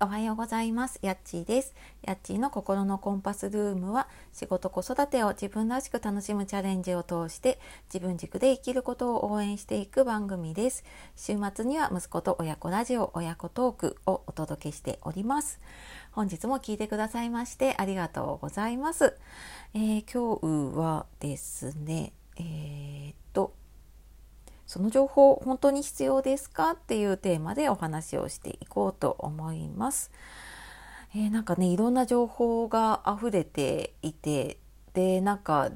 おはようございます。やっちーです。やっちーの心のコンパスルームは仕事子育てを自分らしく楽しむチャレンジを通して自分軸で生きることを応援していく番組です。週末には息子と親子ラジオ親子トークをお届けしております。本日も聞いてくださいましてありがとうございます。えー、今日はですね、えー、その情報本当に必要ですか？っていうテーマでお話をしていこうと思います。えー、なんかねいろんな情報が溢れていてでなんか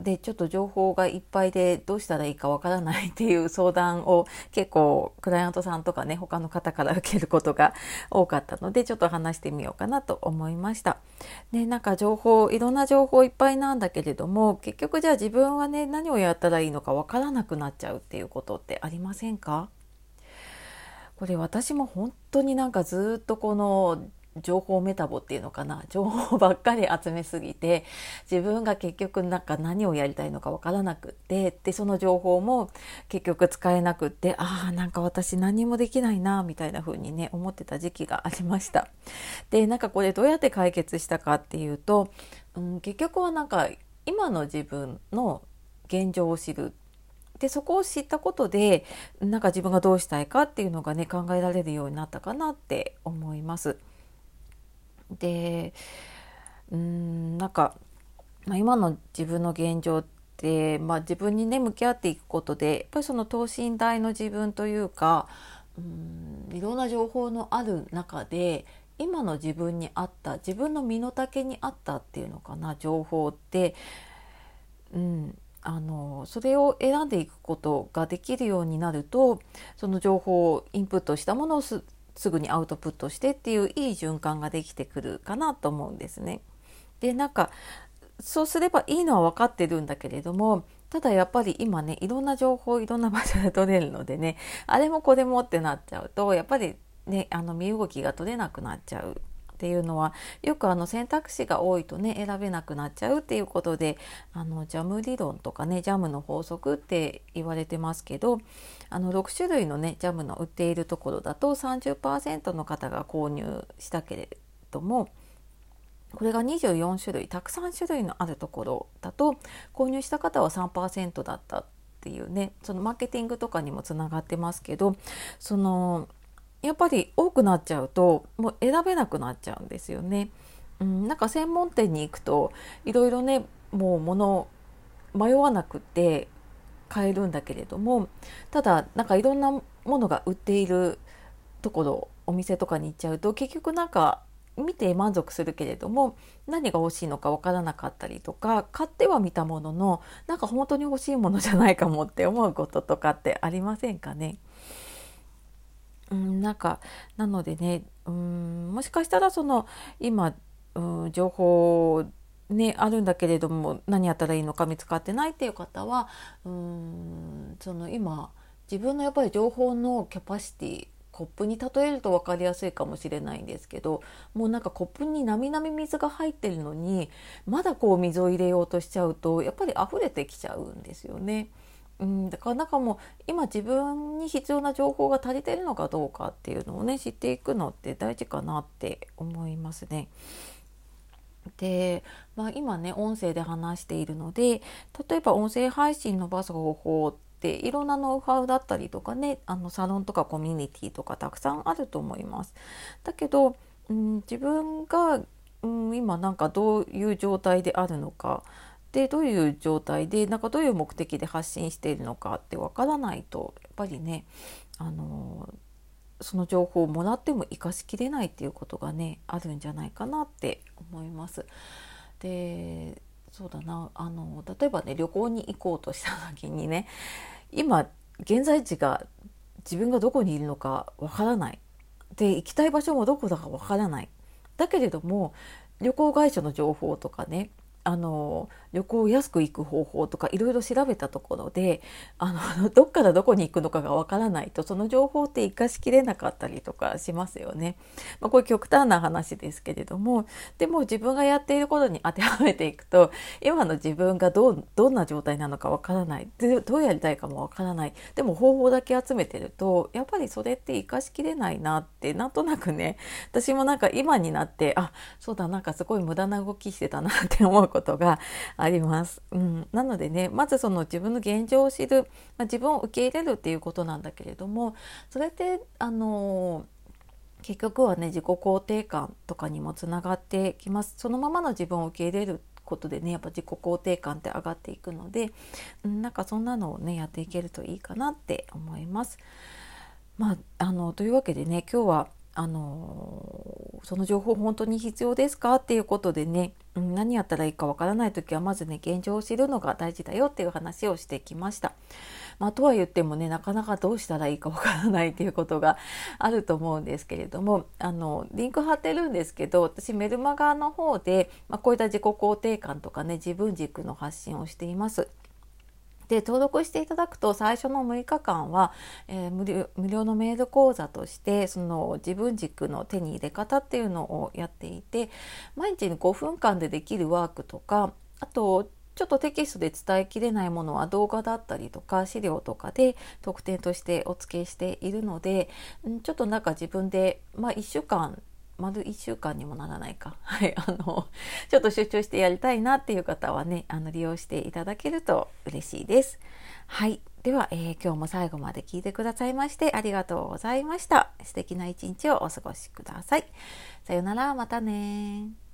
でちょっと情報がいっぱいでどうしたらいいかわからないっていう相談を結構クライアントさんとかね他の方から受けることが多かったのでちょっと話してみようかなと思いました。でなんか情報いろんな情報いっぱいなんだけれども結局じゃあ自分はね何をやったらいいのかわからなくなっちゃうっていうことってありませんか？これ私も本当になんかずっとこの情報メタボっていうのかな？情報ばっかり集めすぎて自分が結局なんか何をやりたいのかわからなくってでその情報も結局使えなくってああなんか私何もできないなみたいな風にね思ってた時期がありました。でなんかこれどうやって解決したかっていうと、うん、結局はなんか今の自分の現状を知るでそこを知ったことでなんか自分がどうしたいかっていうのがね考えられるようになったかなって思います。でうんなんか、まあ、今の自分の現状って、まあ、自分にね向き合っていくことでやっぱりその等身大の自分というかうんいろんな情報のある中で今の自分に合った自分の身の丈に合ったっていうのかな情報って、うん、あのそれを選んでいくことができるようになるとその情報をインプットしたものをすすぐにアウトプットしてっていういい循環ができてくるかなと思うんですね。でなんかそうすればいいのは分かってるんだけれどもただやっぱり今ねいろんな情報いろんな場所で取れるのでねあれもこれもってなっちゃうとやっぱりねあの身動きが取れなくなっちゃうっていうのはよくあの選択肢が多いとね選べなくなっちゃうっていうことであのジャム理論とかねジャムの法則って言われてますけどあの6種類のねジャムの売っているところだと30%の方が購入したけれどもこれが24種類たくさん種類のあるところだと購入した方は3%だったっていうねそのマーケティングとかにもつながってますけどそのやっぱり多くなっちゃうともう選べなくなっちゃうんですよね。うん、なんか専門店に行くといろいろねもう物迷わなくて買えるんだけれどもただなんかいろんなものが売っているところお店とかに行っちゃうと結局なんか見て満足するけれども何が欲しいのか分からなかったりとか買ってはみたもののなんか本当に欲しいものじゃないかもって思うこととかってありませんかね？うん、なんかなのでねうんもしかしたらその今、うん、情報ねあるんだけれども何やったらいいのか見つかってないっていう方はうんその今自分のやっぱり情報のキャパシティコップに例えると分かりやすいかもしれないんですけどもうなんかコップになみなみ水が入ってるのにまだこう水を入れようとしちゃうとやっぱり溢れてきちゃうんですよね。うん、だからなんかもう今自分に必要な情報が足りてるのかどうかっていうのをね知っていくのって大事かなって思いますね。で、まあ、今ね音声で話しているので例えば音声配信伸ばす方法っていろんなノウハウだったりとかねあのサロンとかコミュニティとかたくさんあると思います。だけど、うん、自分が、うん、今なんかどういう状態であるのかでどういう状態でなんかどういう目的で発信しているのかってわからないとやっぱりねあのその情報をもらっても生かしきれないっていうことがねあるんじゃないかなって思います。でそうだなあの例えばね旅行に行こうとした時にね今現在地が自分がどこにいるのかわからないで行きたい場所もどこだかわからないだけれども旅行会社の情報とかねあの旅行を安く行く方法とかいろいろ調べたところであの どっからどこに行くのかがわからないとその情報って生かしきれなかったりとかしますよね。まあ、これ極端な話ですけれどもでも自分がやっていることに当てはめていくと今の自分がどどんな状態なのかわからないどうやりたいかもわからないでも方法だけ集めてるとやっぱりそれって生かしきれないなってなんとなくね私もなんか今になってあそうだなんかすごい無駄な動きしてたなって思うことことがあります。うん、なのでねまずその自分の現状を知る、まあ、自分を受け入れるっていうことなんだけれどもそれってあの結局はね自己肯定感とかにもつながってきますそのままの自分を受け入れることでねやっぱ自己肯定感って上がっていくので、うん、なんかそんなのをねやっていけるといいかなって思います。まあ、あのというわけでね今日はあのその情報本当に必要ですかっていうことでね、何やったらいいかわからない時はまずね現状を知るのが大事だよっていう話をしてきました。まあ、とは言ってもねなかなかどうしたらいいかわからないっていうことがあると思うんですけれどもあのリンク貼ってるんですけど私メルマガの方で、まあ、こういった自己肯定感とかね自分軸の発信をしています。で登録していただくと最初の6日間は、えー、無料無料のメール講座としてその自分軸の手に入れ方っていうのをやっていて毎日5分間でできるワークとかあとちょっとテキストで伝えきれないものは動画だったりとか資料とかで特典としてお付けしているのでちょっとなんか自分で、まあ、1週間丸1週間にもならないか、はい、あのちょっと集中してやりたいなっていう方はねあの利用していただけると嬉しいです。はいでは、えー、今日も最後まで聞いてくださいましてありがとうございました。素敵な一日をお過ごしください。さよなら、またね